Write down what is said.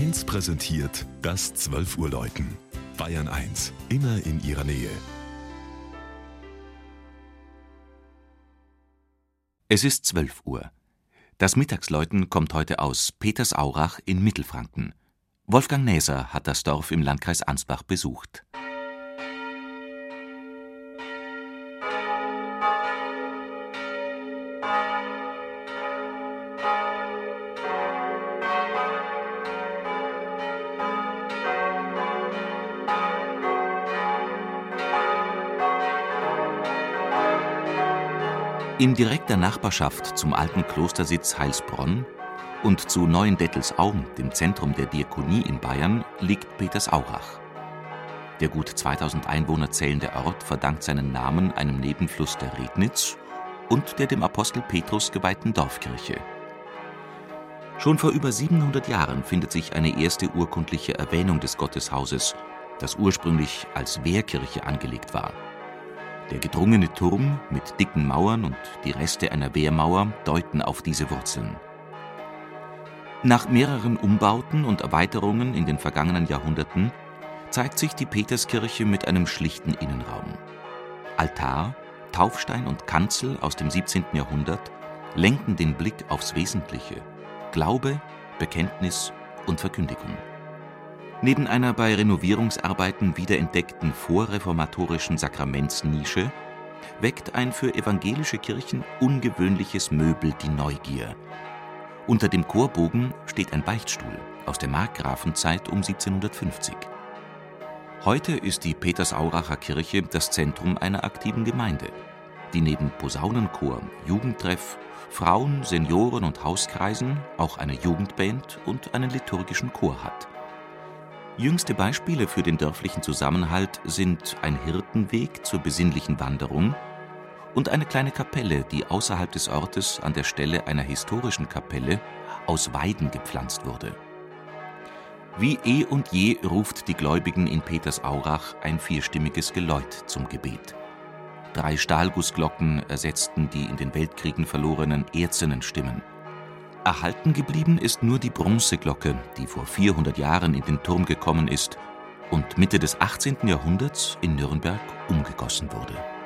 1 präsentiert das 12 Uhr Läuten. Bayern 1, immer in ihrer Nähe. Es ist 12 Uhr. Das Mittagsläuten kommt heute aus Petersaurach in Mittelfranken. Wolfgang Näser hat das Dorf im Landkreis Ansbach besucht. In direkter Nachbarschaft zum alten Klostersitz Heilsbronn und zu Neuendettelsau, dem Zentrum der Diakonie in Bayern, liegt Petersaurach. Der gut 2000 Einwohner zählende Ort verdankt seinen Namen einem Nebenfluss der Rednitz und der dem Apostel Petrus geweihten Dorfkirche. Schon vor über 700 Jahren findet sich eine erste urkundliche Erwähnung des Gotteshauses, das ursprünglich als Wehrkirche angelegt war. Der gedrungene Turm mit dicken Mauern und die Reste einer Wehrmauer deuten auf diese Wurzeln. Nach mehreren Umbauten und Erweiterungen in den vergangenen Jahrhunderten zeigt sich die Peterskirche mit einem schlichten Innenraum. Altar, Taufstein und Kanzel aus dem 17. Jahrhundert lenken den Blick aufs Wesentliche: Glaube, Bekenntnis und Verkündigung. Neben einer bei Renovierungsarbeiten wiederentdeckten vorreformatorischen Sakramentsnische weckt ein für evangelische Kirchen ungewöhnliches Möbel die Neugier. Unter dem Chorbogen steht ein Beichtstuhl aus der Markgrafenzeit um 1750. Heute ist die Petersauracher Kirche das Zentrum einer aktiven Gemeinde, die neben Posaunenchor, Jugendtreff, Frauen-, Senioren- und Hauskreisen auch eine Jugendband und einen liturgischen Chor hat. Jüngste Beispiele für den dörflichen Zusammenhalt sind ein Hirtenweg zur besinnlichen Wanderung und eine kleine Kapelle, die außerhalb des Ortes an der Stelle einer historischen Kapelle aus Weiden gepflanzt wurde. Wie eh und je ruft die Gläubigen in Petersaurach ein vierstimmiges Geläut zum Gebet. Drei Stahlgussglocken ersetzten die in den Weltkriegen verlorenen erzenen Stimmen. Erhalten geblieben ist nur die Bronzeglocke, die vor 400 Jahren in den Turm gekommen ist und Mitte des 18. Jahrhunderts in Nürnberg umgegossen wurde